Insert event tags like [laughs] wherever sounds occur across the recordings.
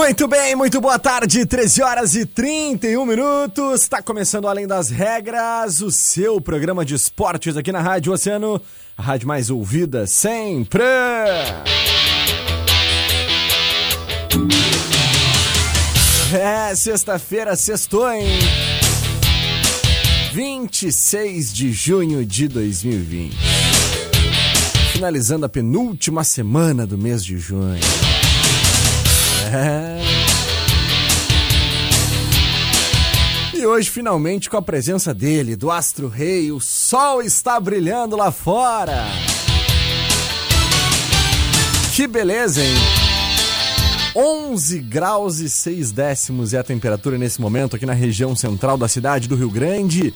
Muito bem, muito boa tarde, 13 horas e 31 minutos. Está começando Além das Regras, o seu programa de esportes aqui na Rádio Oceano, a rádio mais ouvida sempre. É, sexta-feira, sextou, hein? 26 de junho de 2020. Finalizando a penúltima semana do mês de junho. [laughs] E hoje, finalmente, com a presença dele, do Astro Rei, o sol está brilhando lá fora. Que beleza, hein? 11 graus e 6 décimos é a temperatura nesse momento aqui na região central da cidade do Rio Grande.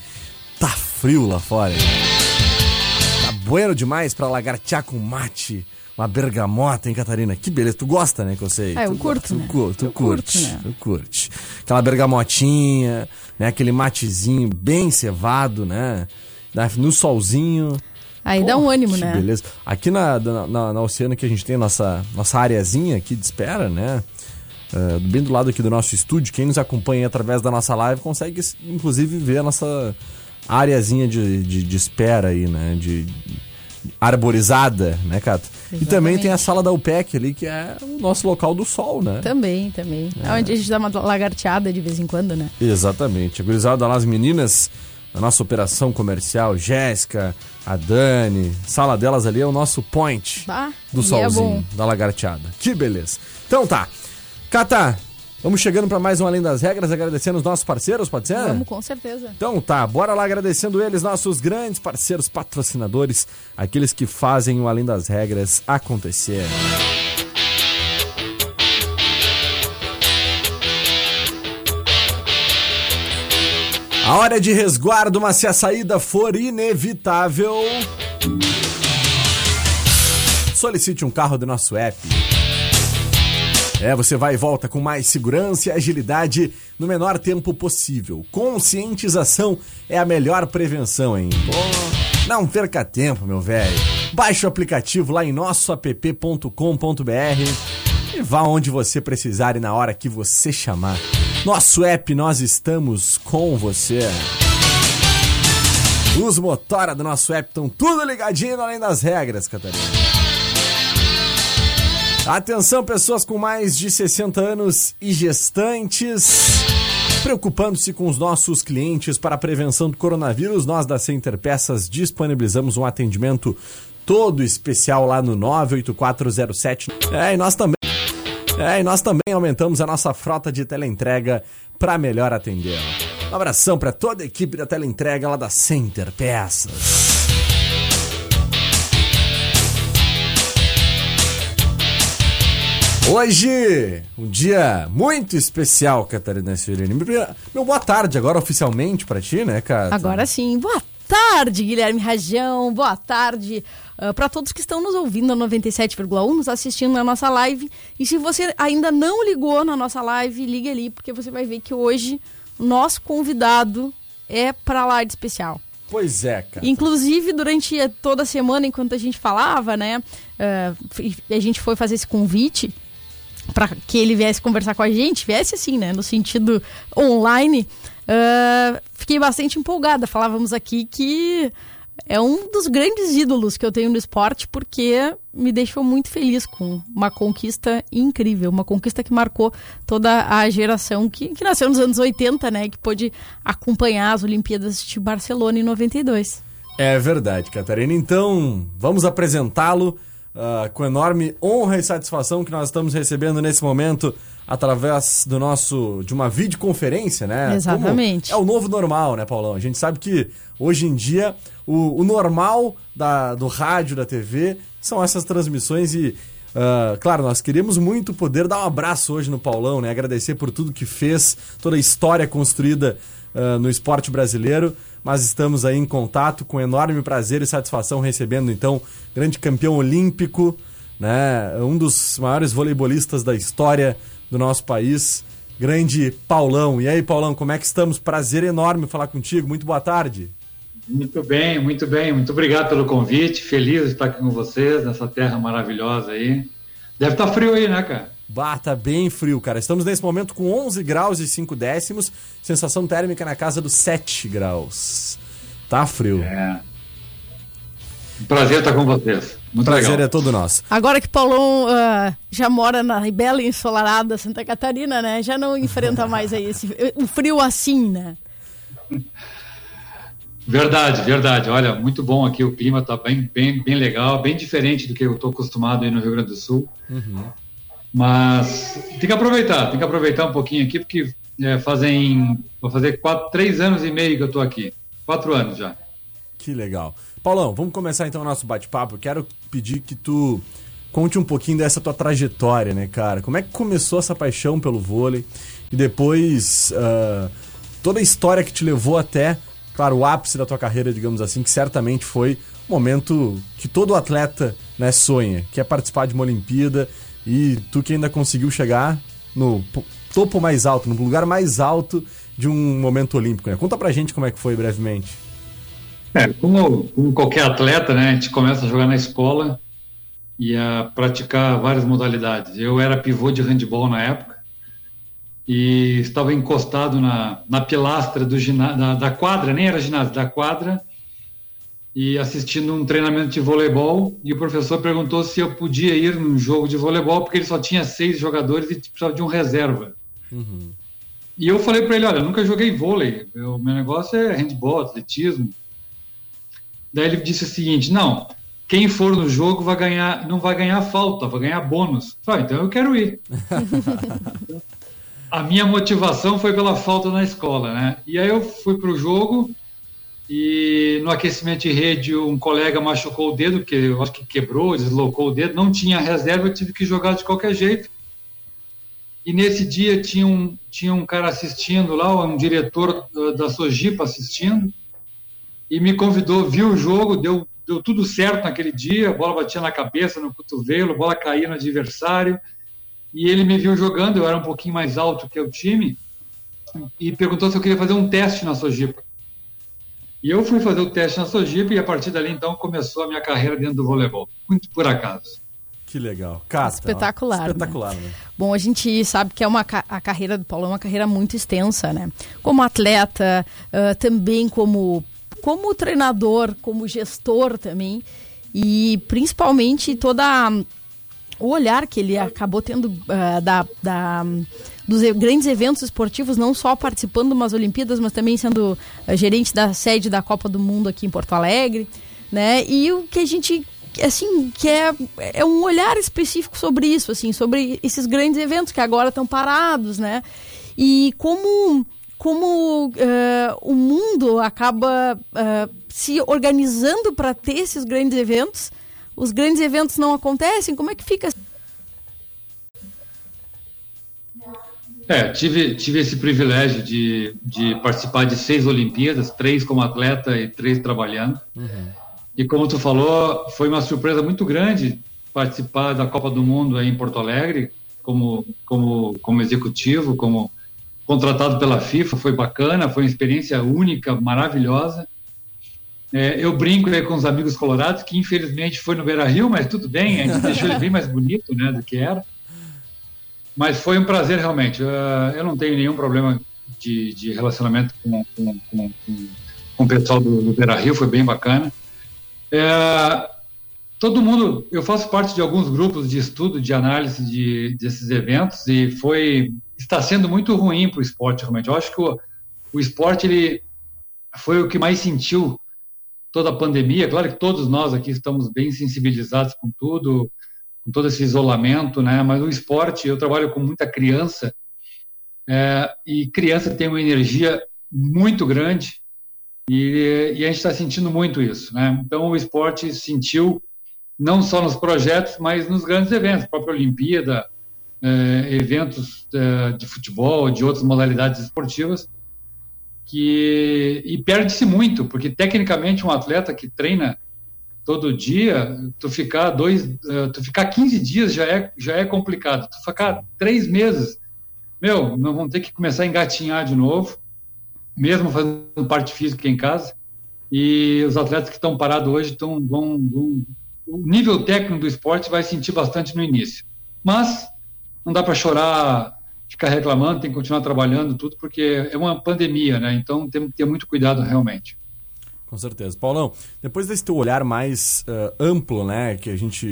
Tá frio lá fora. Hein? Tá bueno demais para lagartear com mate uma bergamota, hein, Catarina? Que beleza. Tu gosta, né, que eu sei? Ah, eu tu curto, né? Tu, tu Eu curte, curto, né? tu curte. Aquela bergamotinha, né, aquele matezinho bem cevado, né? No solzinho. Aí Pô, dá um ânimo, que né? Beleza. Aqui na, na, na, na Oceano que a gente tem a nossa, nossa areazinha aqui de espera, né? Ah, bem do lado aqui do nosso estúdio, quem nos acompanha através da nossa live consegue, inclusive, ver a nossa areazinha de, de, de espera aí, né? De, arborizada, né, Cato? E também Exatamente. tem a sala da UPEC ali, que é o nosso local do sol, né? Também, também. É. onde a gente dá uma lagarteada de vez em quando, né? Exatamente. A gurizada lá, as meninas da nossa operação comercial, Jéssica, a Dani, sala delas ali é o nosso point do é solzinho, bom. da lagarteada. Que beleza. Então tá. Cata, vamos chegando para mais um Além das Regras, agradecendo os nossos parceiros, pode ser? Vamos, com certeza. Então tá, bora lá agradecendo eles, nossos grandes parceiros patrocinadores, aqueles que fazem o Além das Regras acontecer. A hora de resguardo, mas se a saída for inevitável, solicite um carro do nosso app. É, você vai e volta com mais segurança e agilidade no menor tempo possível. Conscientização é a melhor prevenção, hein? Não perca tempo, meu velho. Baixe o aplicativo lá em nossoapp.com.br e vá onde você precisar e na hora que você chamar. Nosso app, nós estamos com você. Os motora do nosso app estão tudo ligadinho além das regras, Catarina. Atenção, pessoas com mais de 60 anos e gestantes. Preocupando-se com os nossos clientes para a prevenção do coronavírus, nós da Center Peças disponibilizamos um atendimento todo especial lá no 98407. É, e nós também. É, e nós também aumentamos a nossa frota de teleentrega para melhor atender. Um abração para toda a equipe da teleentrega lá da Center Peças. Hoje, um dia muito especial, Catarina Cirini. Meu boa tarde agora oficialmente pra ti, né, cara? Agora sim, boa tarde, Guilherme Rajão. Boa tarde para todos que estão nos ouvindo na 97,1, nos assistindo na nossa live. E se você ainda não ligou na nossa live, ligue ali, porque você vai ver que hoje o nosso convidado é para lá de especial. Pois é, cara. Inclusive, durante toda a semana, enquanto a gente falava, né? Uh, a gente foi fazer esse convite para que ele viesse conversar com a gente, viesse assim, né? No sentido online. Uh, fiquei bastante empolgada. Falávamos aqui que é um dos grandes ídolos que eu tenho no esporte, porque me deixou muito feliz com uma conquista incrível, uma conquista que marcou toda a geração que, que nasceu nos anos 80, né? Que pôde acompanhar as Olimpíadas de Barcelona em 92. É verdade, Catarina. Então, vamos apresentá-lo uh, com enorme honra e satisfação que nós estamos recebendo nesse momento através do nosso de uma videoconferência, né? Exatamente. Como é o novo normal, né, Paulão? A gente sabe que hoje em dia o, o normal da, do rádio, da TV, são essas transmissões e Uh, claro, nós queríamos muito poder dar um abraço hoje no Paulão, né? Agradecer por tudo que fez, toda a história construída uh, no esporte brasileiro, mas estamos aí em contato com enorme prazer e satisfação recebendo então grande campeão olímpico, né? Um dos maiores voleibolistas da história do nosso país, grande Paulão. E aí, Paulão, como é que estamos? Prazer enorme falar contigo. Muito boa tarde. Muito bem, muito bem. Muito obrigado pelo convite. Feliz de estar aqui com vocês nessa terra maravilhosa aí. Deve estar frio aí, né, cara? Bah, tá bem frio, cara. Estamos nesse momento com 11 graus e 5 décimos, sensação térmica na casa dos 7 graus. Tá frio. É. Um prazer estar com vocês. Muito prazer legal. é todo nosso. Agora que Paulão uh, já mora na bela e ensolarada Santa Catarina, né? Já não enfrenta mais aí esse, o frio assim, né? Verdade, verdade. Olha, muito bom aqui. O clima está bem, bem, bem legal, bem diferente do que eu estou acostumado aí no Rio Grande do Sul. Uhum. Mas tem que aproveitar, tem que aproveitar um pouquinho aqui, porque é, fazem. Vou fazer quatro, três anos e meio que eu estou aqui. Quatro anos já. Que legal. Paulão, vamos começar então o nosso bate-papo. Quero pedir que tu conte um pouquinho dessa tua trajetória, né, cara? Como é que começou essa paixão pelo vôlei? E depois uh, toda a história que te levou até claro, o ápice da tua carreira, digamos assim, que certamente foi o momento que todo atleta né, sonha, que é participar de uma Olimpíada e tu que ainda conseguiu chegar no topo mais alto, no lugar mais alto de um momento olímpico. Né? Conta pra gente como é que foi brevemente. É, como, como qualquer atleta, né, a gente começa a jogar na escola e a praticar várias modalidades. Eu era pivô de handball na época, e estava encostado na, na pilastra do da, da quadra, nem era ginásio, da quadra, e assistindo um treinamento de voleibol. E o professor perguntou se eu podia ir num jogo de voleibol, porque ele só tinha seis jogadores e precisava de um reserva. Uhum. E eu falei para ele: Olha, nunca joguei vôlei, o meu negócio é handball, atletismo. Daí ele disse o seguinte: Não, quem for no jogo vai ganhar, não vai ganhar falta, vai ganhar bônus. Eu falei, então eu quero ir. [laughs] a minha motivação foi pela falta na escola, né? E aí eu fui para o jogo e no aquecimento de rede um colega machucou o dedo, que eu acho que quebrou, deslocou o dedo, não tinha reserva, eu tive que jogar de qualquer jeito. E nesse dia tinha um, tinha um cara assistindo lá, um diretor da Sojipa assistindo, e me convidou, viu o jogo, deu, deu tudo certo naquele dia, a bola batia na cabeça, no cotovelo, a bola caía no adversário, e ele me viu jogando, eu era um pouquinho mais alto que o time, e perguntou se eu queria fazer um teste na Sojipa. E eu fui fazer o teste na Sojipa e a partir dali então começou a minha carreira dentro do voleibol, muito por acaso. Que legal. Cata, espetacular. Ó, espetacular, né? né? Bom, a gente sabe que é uma, a carreira do Paulo é uma carreira muito extensa, né? Como atleta, uh, também como, como treinador, como gestor também. E principalmente toda a o olhar que ele acabou tendo uh, da, da, dos grandes eventos esportivos, não só participando de umas Olimpíadas, mas também sendo uh, gerente da sede da Copa do Mundo aqui em Porto Alegre, né? E o que a gente assim que é, é um olhar específico sobre isso, assim, sobre esses grandes eventos que agora estão parados, né? E como como uh, o mundo acaba se organizando para ter esses grandes eventos os grandes eventos não acontecem? Como é que fica? É, tive, tive esse privilégio de, de participar de seis Olimpíadas, três como atleta e três trabalhando. Uhum. E como tu falou, foi uma surpresa muito grande participar da Copa do Mundo aí em Porto Alegre, como, como, como executivo, como contratado pela FIFA, foi bacana, foi uma experiência única, maravilhosa. É, eu brinco aí com os amigos colorados, que infelizmente foi no Beira Rio, mas tudo bem, a gente [laughs] deixou ele bem mais bonito né, do que era. Mas foi um prazer realmente. eu não tenho nenhum problema de, de relacionamento com, com, com, com, o pessoal do, do Beira Rio, foi bem bacana. É, todo mundo, eu faço parte de alguns grupos de estudo, de análise de, desses eventos e foi está sendo muito ruim para o esporte realmente. Eu acho que o, o esporte ele foi o que mais sentiu toda a pandemia. Claro que todos nós aqui estamos bem sensibilizados com tudo, com todo esse isolamento, né? Mas o esporte, eu trabalho com muita criança é, e criança tem uma energia muito grande e, e a gente está sentindo muito isso, né? Então o esporte sentiu não só nos projetos, mas nos grandes eventos, a própria Olimpíada, é, eventos é, de futebol, de outras modalidades esportivas, que e perde-se muito, porque tecnicamente um atleta que treina todo dia, tu ficar dois, uh, tu ficar 15 dias já é já é complicado. Tu ficar três meses, meu, nós vamos ter que começar a engatinhar de novo, mesmo fazendo parte física em casa. E os atletas que estão parados hoje estão vão, vão o nível técnico do esporte vai sentir bastante no início. Mas não dá para chorar, ficar reclamando, tem que continuar trabalhando tudo, porque é uma pandemia, né? Então temos que ter muito cuidado realmente. Com certeza. Paulão, depois desse teu olhar mais uh, amplo, né, que a gente,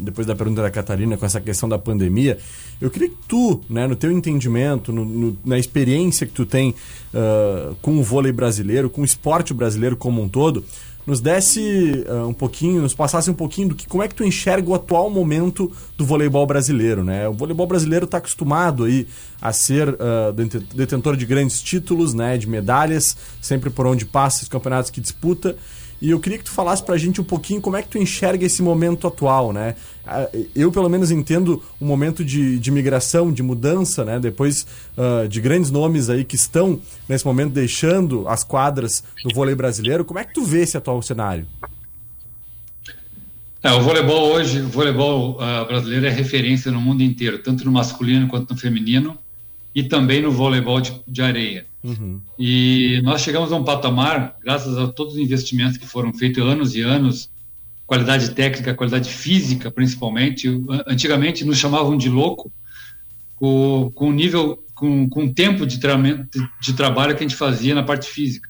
depois da pergunta da Catarina com essa questão da pandemia, eu queria que tu, né, no teu entendimento, no, no, na experiência que tu tem uh, com o vôlei brasileiro, com o esporte brasileiro como um todo, nos desse uh, um pouquinho, nos passasse um pouquinho do que como é que tu enxerga o atual momento do voleibol brasileiro, né? O voleibol brasileiro está acostumado aí a ser uh, detentor de grandes títulos, né, de medalhas, sempre por onde passa os campeonatos que disputa. E eu queria que tu falasse pra gente um pouquinho como é que tu enxerga esse momento atual, né? Ah, eu, pelo menos, entendo um momento de, de migração, de mudança, né? Depois uh, de grandes nomes aí que estão, nesse momento, deixando as quadras do vôlei brasileiro. Como é que tu vê esse atual cenário? É, o voleibol hoje, o voleibol uh, brasileiro é referência no mundo inteiro, tanto no masculino quanto no feminino e também no voleibol de, de areia. Uhum. E nós chegamos a um patamar, graças a todos os investimentos que foram feitos anos e anos, qualidade técnica, qualidade física, principalmente. Antigamente nos chamavam de louco com, com o nível, com, com o tempo de, de, de trabalho que a gente fazia na parte física.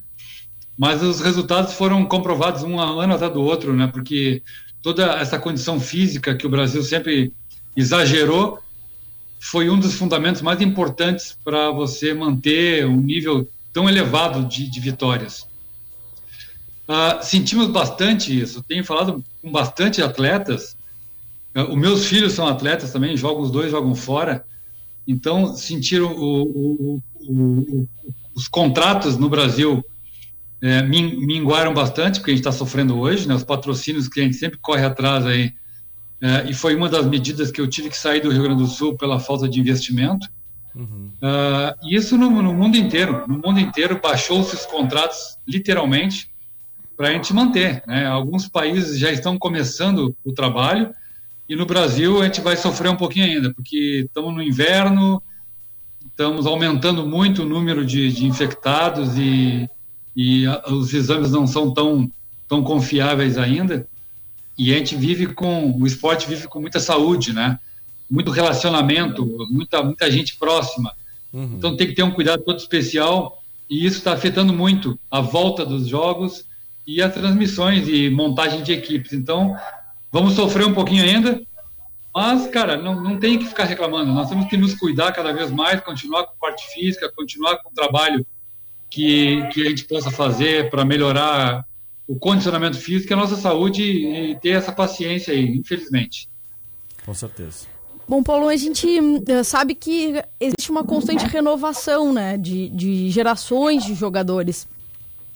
Mas os resultados foram comprovados um ano atrás do outro, né? Porque toda essa condição física que o Brasil sempre exagerou foi um dos fundamentos mais importantes para você manter um nível tão elevado de, de vitórias. Uh, sentimos bastante isso. Tenho falado com bastante atletas. Uh, os meus filhos são atletas também, jogam os dois, jogam fora. Então, sentiram o, o, o, os contratos no Brasil é, minguaram bastante, porque a gente está sofrendo hoje, né? Os patrocínios que a gente sempre corre atrás aí e foi uma das medidas que eu tive que sair do Rio Grande do Sul pela falta de investimento. Uhum. Uh, isso no, no, mundo inteiro. No mundo inteiro baixou-se os contratos, literalmente, para a gente manter. Né? Alguns países já estão começando o trabalho e no Brasil a gente vai sofrer um pouquinho ainda, porque estamos no inverno, estamos aumentando muito o número de, de infectados e, e a, os exames não são tão, tão confiáveis ainda e a gente vive com o esporte vive com muita saúde, né? Muito relacionamento, muita muita gente próxima. Uhum. Então tem que ter um cuidado todo especial e isso está afetando muito a volta dos jogos e as transmissões e montagem de equipes. Então vamos sofrer um pouquinho ainda, mas cara não, não tem que ficar reclamando. Nós temos que nos cuidar cada vez mais, continuar com parte física, continuar com o trabalho que que a gente possa fazer para melhorar o condicionamento físico, a nossa saúde e ter essa paciência aí, infelizmente. Com certeza. Bom, Paulo, a gente eh, sabe que existe uma constante renovação né, de, de gerações de jogadores.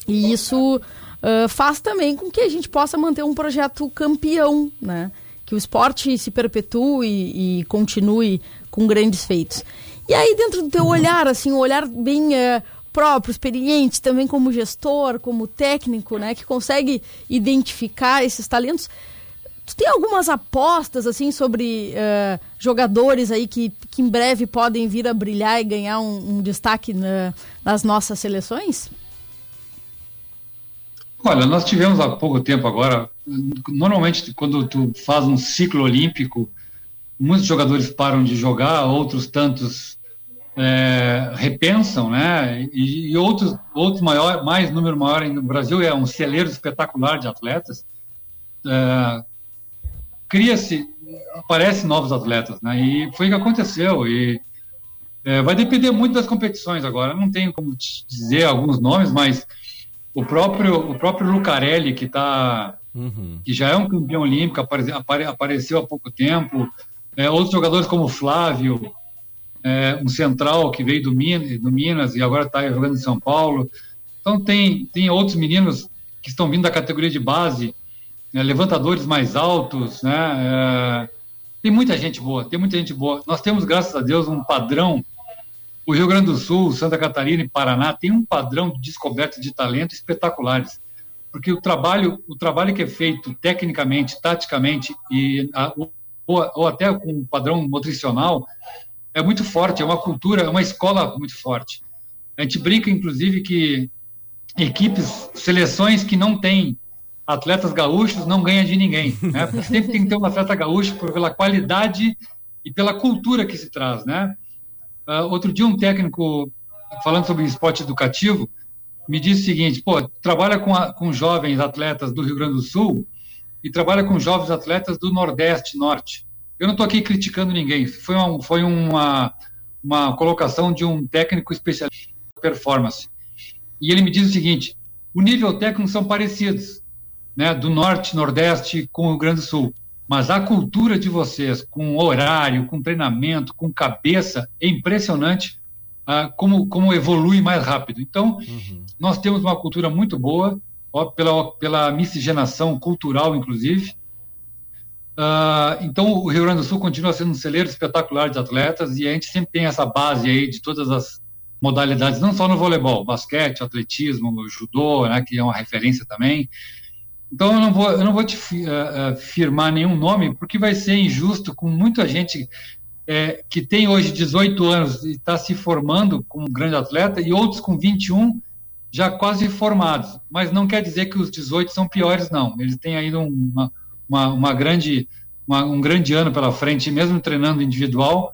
E isso uh, faz também com que a gente possa manter um projeto campeão, né? Que o esporte se perpetue e, e continue com grandes feitos. E aí, dentro do teu olhar, assim, um olhar bem uh, próprio, experiente, também como gestor, como técnico, né, que consegue identificar esses talentos. Tu tem algumas apostas, assim, sobre uh, jogadores aí que, que em breve podem vir a brilhar e ganhar um, um destaque na, nas nossas seleções? Olha, nós tivemos há pouco tempo agora, normalmente quando tu faz um ciclo olímpico, muitos jogadores param de jogar, outros tantos é, repensam, né? E, e, outros, outros maior, mais número maior no Brasil é um celeiro espetacular de atletas. É, Cria-se, aparecem novos atletas, né? E foi o que aconteceu. E é, vai depender muito das competições agora. não tenho como te dizer alguns nomes, mas o próprio o próprio Lucarelli que tá uhum. que já é um campeão olímpico apare, apare, apareceu há pouco tempo. É, outros jogadores como Flávio é, um central que veio do Minas, do Minas e agora está jogando em São Paulo. Então tem, tem outros meninos que estão vindo da categoria de base, né, levantadores mais altos, né? É, tem muita gente boa, tem muita gente boa. Nós temos, graças a Deus, um padrão. O Rio Grande do Sul, Santa Catarina e Paraná tem um padrão de descoberta de talento espetaculares, porque o trabalho, o trabalho que é feito tecnicamente, taticamente e ou, ou até com o padrão nutricional é muito forte, é uma cultura, é uma escola muito forte. A gente brinca, inclusive, que equipes, seleções que não têm atletas gaúchos não ganham de ninguém, né? Sempre tem que ter um atleta gaúcho pela qualidade e pela cultura que se traz, né? Uh, outro dia um técnico falando sobre esporte educativo me disse o seguinte, pô, trabalha com, a, com jovens atletas do Rio Grande do Sul e trabalha com jovens atletas do Nordeste, Norte. Eu não estou aqui criticando ninguém, foi, uma, foi uma, uma colocação de um técnico especialista em performance. E ele me diz o seguinte: o nível técnico são parecidos, né, do norte, nordeste com o Rio Grande do Sul. Mas a cultura de vocês, com horário, com treinamento, com cabeça, é impressionante uh, como, como evolui mais rápido. Então, uhum. nós temos uma cultura muito boa, ó, pela, pela miscigenação cultural, inclusive, Uh, então, o Rio Grande do Sul continua sendo um celeiro espetacular de atletas e a gente sempre tem essa base aí de todas as modalidades, não só no voleibol, basquete, atletismo, judô, né, que é uma referência também. Então, eu não vou, eu não vou te uh, firmar nenhum nome, porque vai ser injusto com muita gente é, que tem hoje 18 anos e está se formando como grande atleta e outros com 21 já quase formados. Mas não quer dizer que os 18 são piores, não. Eles têm ainda uma uma, uma grande, uma, um grande ano pela frente, mesmo treinando individual,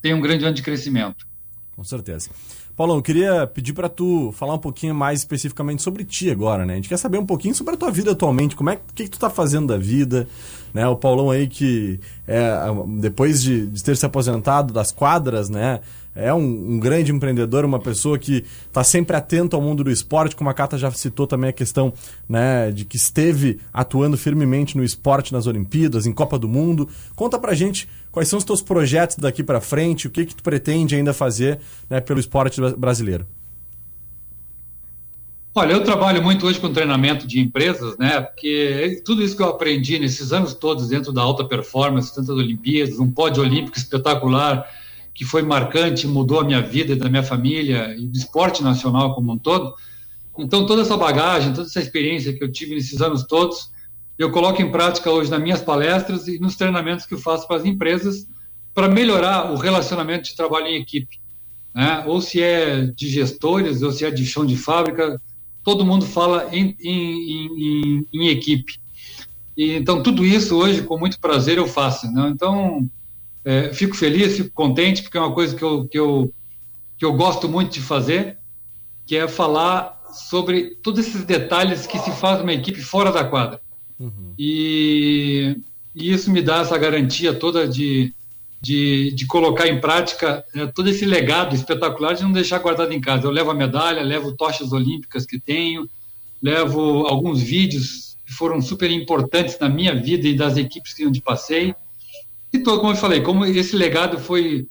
tem um grande ano de crescimento. Com certeza. Paulão, eu queria pedir para tu falar um pouquinho mais especificamente sobre ti agora, né? A gente quer saber um pouquinho sobre a tua vida atualmente, como é que, que tu tá fazendo da vida, né? O Paulão aí que é, depois de, de ter se aposentado das quadras, né? É um, um, grande empreendedor, uma pessoa que está sempre atento ao mundo do esporte, como a Cata já citou também a questão né, de que esteve atuando firmemente no esporte nas Olimpíadas, em Copa do Mundo. Conta pra gente quais são os teus projetos daqui para frente, o que, que tu pretende ainda fazer né, pelo esporte brasileiro. Olha, eu trabalho muito hoje com treinamento de empresas, né? Porque tudo isso que eu aprendi nesses anos todos dentro da alta performance, tanto das Olimpíadas, um pódio olímpico espetacular, que foi marcante, mudou a minha vida e da minha família e do esporte nacional como um todo. Então, toda essa bagagem, toda essa experiência que eu tive nesses anos todos, eu coloco em prática hoje nas minhas palestras e nos treinamentos que eu faço para as empresas para melhorar o relacionamento de trabalho em equipe. Né? Ou se é de gestores, ou se é de chão de fábrica, todo mundo fala em, em, em, em equipe. E, então, tudo isso hoje, com muito prazer, eu faço. Né? Então, é, fico feliz, fico contente, porque é uma coisa que eu, que, eu, que eu gosto muito de fazer, que é falar sobre todos esses detalhes que se faz uma equipe fora da quadra. Uhum. E, e, isso me dá essa garantia toda de, de, de colocar em prática é, todo esse legado espetacular de não deixar guardado em casa. Eu levo a medalha, levo tochas olímpicas que tenho, levo alguns vídeos que foram super importantes na minha vida e das equipes que onde passei. E todo, como eu falei, como esse legado foi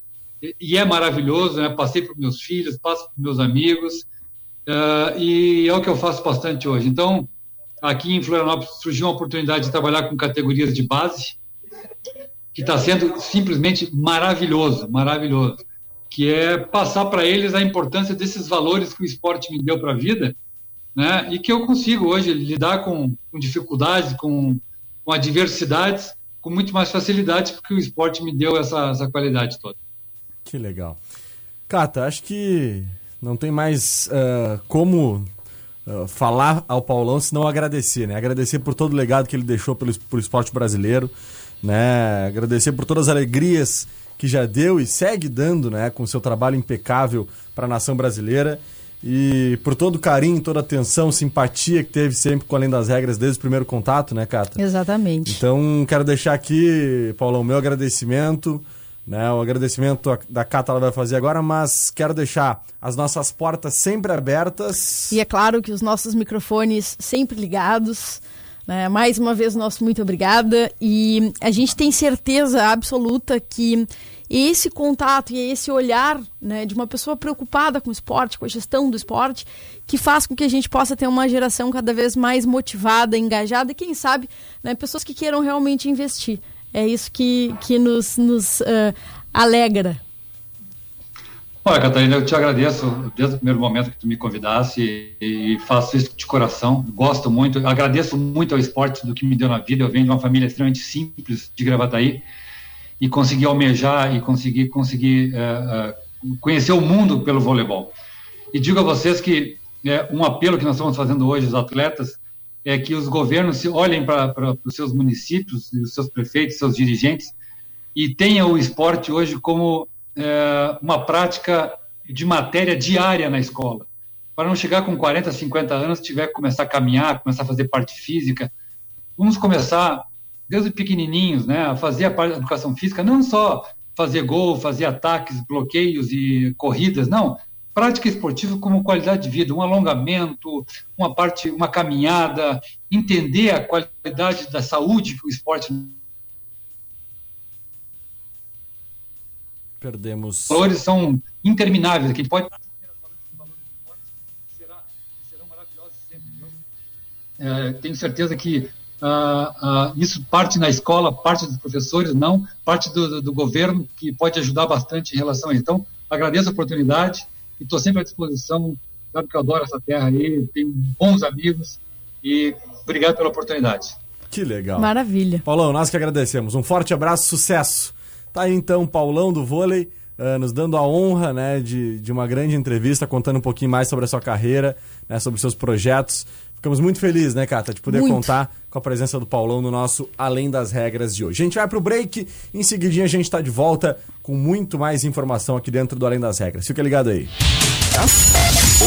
e é maravilhoso, né? Passei para meus filhos, passo para meus amigos, uh, e é o que eu faço bastante hoje. Então, aqui em Florianópolis surgiu uma oportunidade de trabalhar com categorias de base, que está sendo simplesmente maravilhoso, maravilhoso, que é passar para eles a importância desses valores que o esporte me deu para a vida, né? E que eu consigo hoje lidar com, com dificuldades, com com adversidades, com muito mais facilidade, porque o esporte me deu essa, essa qualidade toda. Que legal. Cata, acho que não tem mais uh, como uh, falar ao Paulão senão agradecer, né? Agradecer por todo o legado que ele deixou pelo esporte brasileiro, né? Agradecer por todas as alegrias que já deu e segue dando, né? Com seu trabalho impecável para a nação brasileira e por todo o carinho, toda a atenção, simpatia que teve sempre com Além das Regras desde o primeiro contato, né, Cata? Exatamente. Então, quero deixar aqui, Paulão, meu agradecimento, né? O agradecimento da Cata ela vai fazer agora, mas quero deixar as nossas portas sempre abertas. E é claro que os nossos microfones sempre ligados. Né? Mais uma vez, nosso muito obrigada. E a gente tem certeza absoluta que esse contato e esse olhar né, de uma pessoa preocupada com o esporte, com a gestão do esporte, que faz com que a gente possa ter uma geração cada vez mais motivada, engajada e, quem sabe, né, pessoas que queiram realmente investir. É isso que, que nos, nos uh, alegra. Olha, Catarina, eu te agradeço desde o primeiro momento que tu me convidasse e, faço isso de coração. Gosto muito, agradeço muito ao esporte do que me deu na vida. Eu venho de uma família extremamente simples de Gravataí e consegui almejar e conseguir conseguir uh, uh, conhecer o mundo pelo voleibol. E digo a vocês que é, um apelo que nós estamos fazendo hoje, os atletas, é que os governos se olhem para os seus municípios, os seus prefeitos, seus dirigentes, e tenham o esporte hoje como é, uma prática de matéria diária na escola. Para não chegar com 40, 50 anos, tiver que começar a caminhar, começar a fazer parte física. Vamos começar desde pequenininhos, né, fazer a parte da educação física, não só fazer gol, fazer ataques, bloqueios e corridas, não, prática esportiva como qualidade de vida, um alongamento, uma parte, uma caminhada, entender a qualidade da saúde que o esporte perdemos. Os valores são intermináveis, que pode serão maravilhosos sempre. É, tenho certeza que Uh, uh, isso parte na escola, parte dos professores, não, parte do, do, governo, que pode ajudar bastante em relação a isso. Então, agradeço a oportunidade e estou sempre à disposição. Sabe que eu adoro essa terra aí, tenho bons amigos e obrigado pela oportunidade. Que legal. Maravilha. Paulão, nós que agradecemos. Um forte abraço, sucesso. Tá aí então Paulão do vôlei. Uh, nos dando a honra né, de, de uma grande entrevista, contando um pouquinho mais sobre a sua carreira, né, sobre seus projetos. Ficamos muito felizes, né, Cata, de poder muito. contar com a presença do Paulão no nosso Além das Regras de hoje. A gente vai pro break, em seguidinho a gente está de volta com muito mais informação aqui dentro do Além das Regras. Fica ligado aí.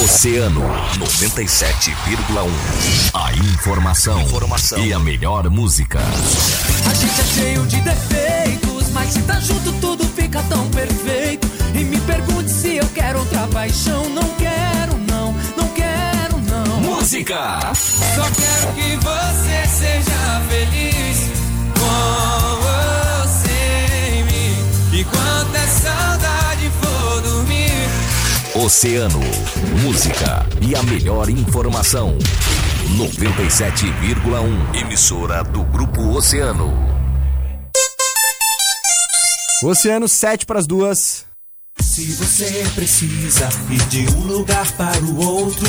Oceano 97,1. A informação, informação e a melhor música. A gente é cheio de defeitos, mas se tá junto tudo fica tão perfeito. E me pergunte se eu quero outra paixão, não quero música. Só quero que você seja feliz com você em mim. E quando a saudade for dormir. Oceano, música e a melhor informação. 97,1 emissora do Grupo Oceano. Oceano 7 para as duas. Se você precisa ir de um lugar para o outro,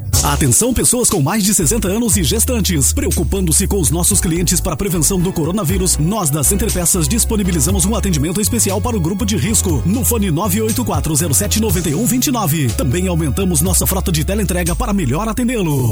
Atenção pessoas com mais de 60 anos e gestantes. Preocupando-se com os nossos clientes para a prevenção do coronavírus, nós da Center Peças disponibilizamos um atendimento especial para o grupo de risco no fone 984079129. Também aumentamos nossa frota de teleentrega para melhor atendê-lo.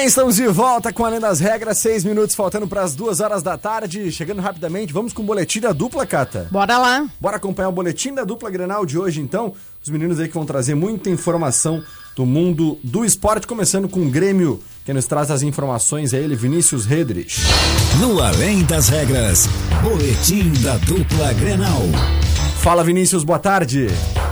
Bem, estamos de volta com Além das Regras, seis minutos faltando para as duas horas da tarde. Chegando rapidamente, vamos com o boletim da dupla, Cata. Bora lá. Bora acompanhar o boletim da dupla Grenal de hoje, então. Os meninos aí que vão trazer muita informação do mundo do esporte, começando com o Grêmio, que nos traz as informações, é ele, Vinícius Redrich. No Além das Regras, Boletim da Dupla Grenal. Fala, Vinícius, boa tarde. Boa tarde,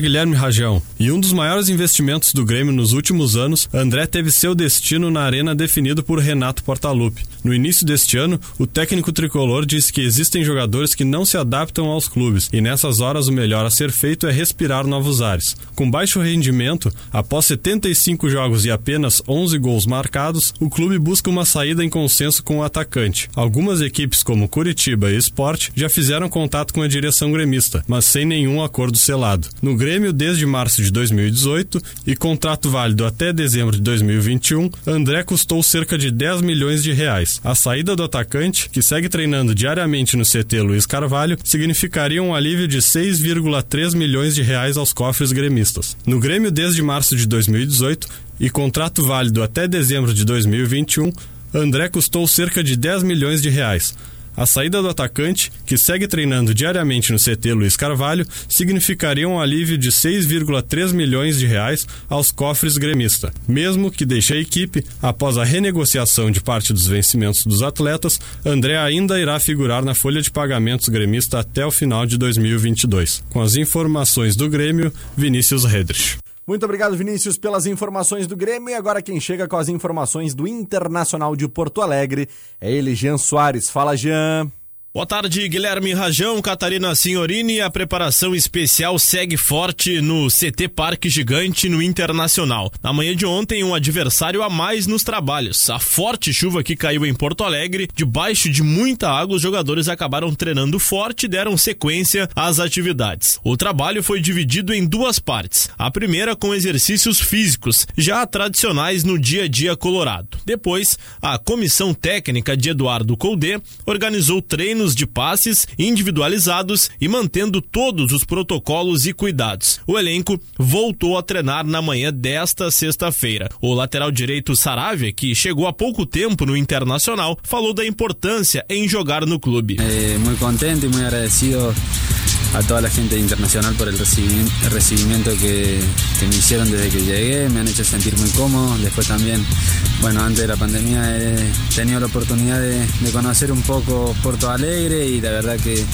Guilherme Rajão. E um dos maiores investimentos do Grêmio nos últimos anos, André teve seu destino na arena definido por Renato Portaluppi. No início deste ano, o técnico tricolor disse que existem jogadores que não se adaptam aos clubes e nessas horas o melhor a ser feito é respirar novos ares. Com baixo rendimento, após 75 jogos e apenas 11 gols marcados, o clube busca uma saída em consenso com o atacante. Algumas equipes como Curitiba e Sport já fizeram contato com a direção gremista, mas sem nenhum acordo selado. No Grêmio desde março de 2018 e contrato válido até dezembro de 2021, André custou cerca de 10 milhões de reais. A saída do atacante, que segue treinando diariamente no CT Luiz Carvalho, significaria um alívio de 6,3 milhões de reais aos cofres gremistas. No Grêmio desde março de 2018 e contrato válido até dezembro de 2021, André custou cerca de 10 milhões de reais. A saída do atacante, que segue treinando diariamente no CT Luiz Carvalho, significaria um alívio de 6,3 milhões de reais aos cofres gremista. Mesmo que deixe a equipe, após a renegociação de parte dos vencimentos dos atletas, André ainda irá figurar na folha de pagamentos gremista até o final de 2022. Com as informações do Grêmio, Vinícius Redrich. Muito obrigado, Vinícius, pelas informações do Grêmio. E agora quem chega com as informações do Internacional de Porto Alegre é ele, Jean Soares. Fala, Jean. Boa tarde, Guilherme Rajão, Catarina Signorini. A preparação especial segue forte no CT Parque Gigante no Internacional. Na manhã de ontem, um adversário a mais nos trabalhos. A forte chuva que caiu em Porto Alegre, debaixo de muita água, os jogadores acabaram treinando forte e deram sequência às atividades. O trabalho foi dividido em duas partes. A primeira com exercícios físicos, já tradicionais no dia a dia colorado. Depois, a comissão técnica de Eduardo Colde organizou treinos de passes individualizados e mantendo todos os protocolos e cuidados. O elenco voltou a treinar na manhã desta sexta-feira. O lateral direito Saravia, que chegou há pouco tempo no Internacional, falou da importância em jogar no clube. Muy contento y muy agradecido a toda la gente internacional por el recibimiento, que, que me hicieron desde que llegué, me han hecho sentir muy cómodo. Después también, bueno, antes de la pandemia he tenido la oportunidad de, de conocer un poco Porto Alegre y la verdad que,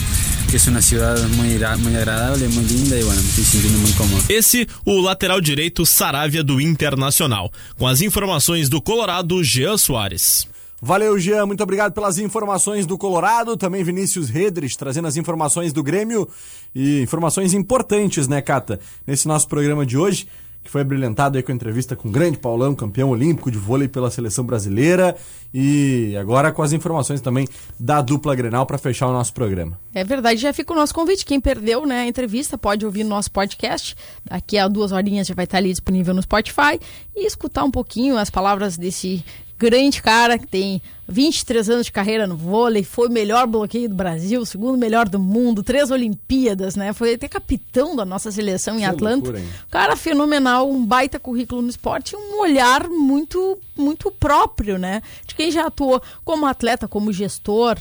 que es una ciudad muy, muy agradable, muy linda y bueno, me estoy sintiendo muy cómodo. Esse, o lateral direito Saravia do Internacional. Com as informações do Colorado, Jean Soares. Valeu, Jean. Muito obrigado pelas informações do Colorado. Também Vinícius Redrich trazendo as informações do Grêmio e informações importantes, né, Cata? Nesse nosso programa de hoje, que foi brilhantado aí com a entrevista com o grande Paulão, campeão olímpico de vôlei pela seleção brasileira. E agora com as informações também da dupla Grenal para fechar o nosso programa. É verdade, já fica o nosso convite. Quem perdeu né, a entrevista pode ouvir no nosso podcast. Daqui a duas horinhas já vai estar ali disponível no Spotify e escutar um pouquinho as palavras desse grande cara que tem 23 anos de carreira no vôlei, foi o melhor bloqueio do Brasil, o segundo melhor do mundo, três Olimpíadas, né? Foi até capitão da nossa seleção em Atlanta. loucura, cara fenomenal, um baita currículo no esporte e um olhar muito, muito próprio, né? De quem já atuou como atleta, como gestor,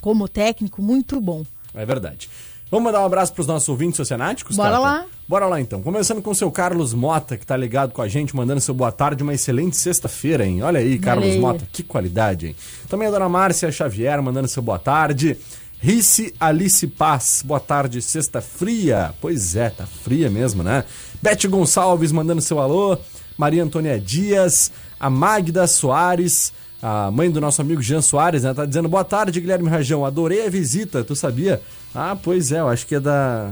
como técnico, muito bom. É verdade. Vamos mandar um abraço para os nossos ouvintes oceanáticos? Bora lá. Bora lá então. Começando com o seu Carlos Mota, que tá ligado com a gente, mandando seu boa tarde, uma excelente sexta-feira, hein? Olha aí, Carlos aí. Mota, que qualidade, hein? Também a dona Márcia Xavier mandando seu boa tarde. Rice Alice Paz, boa tarde, sexta fria. Pois é, tá fria mesmo, né? Beth Gonçalves mandando seu alô. Maria Antônia Dias, a Magda Soares, a mãe do nosso amigo Jean Soares, né? Tá dizendo boa tarde, Guilherme Rajão. Adorei a visita, tu sabia? Ah, pois é, eu acho que é da,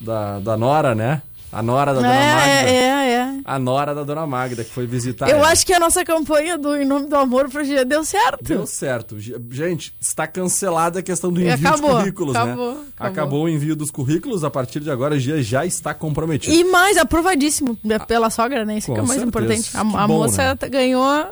da, da Nora, né? A Nora da Dona Magda. É, é, é. A Nora da Dona Magda, que foi visitar. Eu ela. acho que a nossa campanha do Em Nome do Amor pro Gia deu certo. Deu certo. Ge- Gente, está cancelada a questão do E envio acabou, de currículos, acabou, né? acabou. o envio dos currículos, a partir de agora a Gia já está comprometido. E mais, aprovadíssimo né, pela sogra, né? Isso Com que é o mais certeza. importante. A, a bom, moça né? ganhou,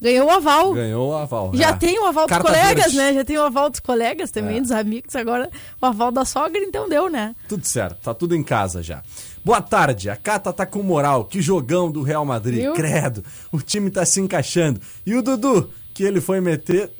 ganhou o aval. Ganhou o aval. Já é. tem o aval dos Carta colegas, verde. né? Já tem o aval dos colegas também, É. dos amigos. Agora o aval da sogra, então deu, né? Tudo certo, tá tudo em casa já. Boa tarde, a Cata tá com moral. Que jogão do Real Madrid, Viu? credo. O time tá se encaixando. E o Dudu, que ele foi meter,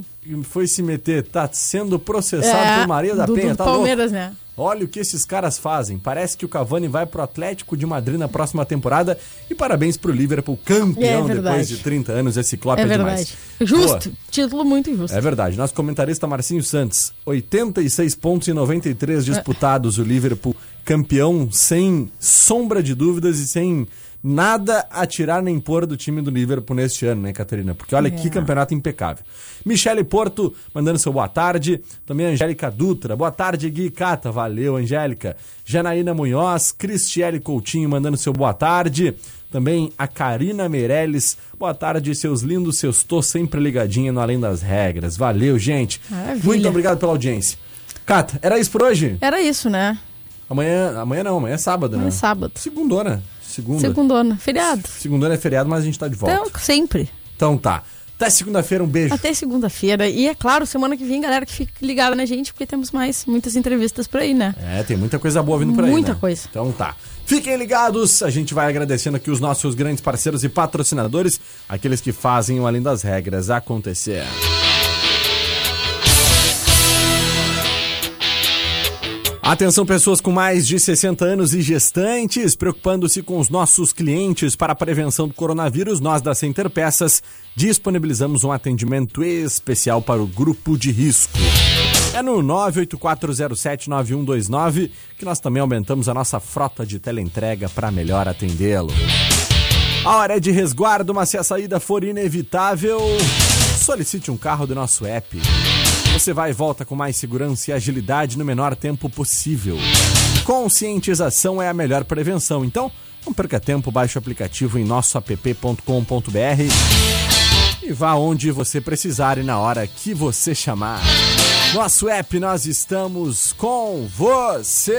foi se meter, tá sendo processado por Maria da do, Penha, do tá Palmeiras, louco? né? Olha o que esses caras fazem. Parece que o Cavani vai pro Atlético de Madrid na próxima temporada. E parabéns pro Liverpool, campeão É depois de 30 anos. Esse Klopp É é, verdade. demais. Justo. Título muito justo. É verdade. Nosso comentarista Marcinho Santos, 86 pontos em 93 disputados. O Liverpool campeão sem sombra de dúvidas e sem nada a tirar nem pôr do time do Liverpool neste ano, né, Catarina? Porque olha que campeonato impecável. Michele Porto mandando seu boa tarde. Também a Angélica Dutra. Boa tarde, Gui Cata. Valeu, Angélica. Janaína Munhoz. Cristiele Coutinho mandando seu boa tarde. Também a Karina Meirelles. Boa tarde, seus lindos, seus tô sempre ligadinha no Além das Regras. Valeu, gente. Maravilha. Muito obrigado pela audiência. Cata, era isso por hoje? Era isso, né? Amanhã, amanhã não, amanhã é sábado, Amanhã né? é sábado. Segundona. Segunda. Segundona. Feriado. Segundona é feriado, mas a gente tá de volta. Então, sempre. Então tá. Até segunda-feira, um beijo. Até segunda-feira. E é claro, semana que vem, galera que fica ligada na gente, porque temos mais muitas entrevistas por aí, né? É, tem muita coisa boa vindo por aí. Muita né? coisa. Então tá. Fiquem ligados, a gente vai agradecendo aqui os nossos grandes parceiros e patrocinadores, aqueles que fazem o Além das Regras acontecer. Atenção, pessoas com mais de 60 anos e gestantes, preocupando-se com os nossos clientes para a prevenção do coronavírus, nós da Center Peças disponibilizamos um atendimento especial para o grupo de risco. É no 984079129 que nós também aumentamos a nossa frota de teleentrega para melhor atendê-lo. A hora é de resguardo, mas se a saída for inevitável, solicite um carro do nosso app. Você vai e volta com mais segurança e agilidade no menor tempo possível. Conscientização é a melhor prevenção, então não perca tempo, baixe o aplicativo em nossoapp.com.br e vá onde você precisar e na hora que você chamar. Nosso app, nós estamos com você.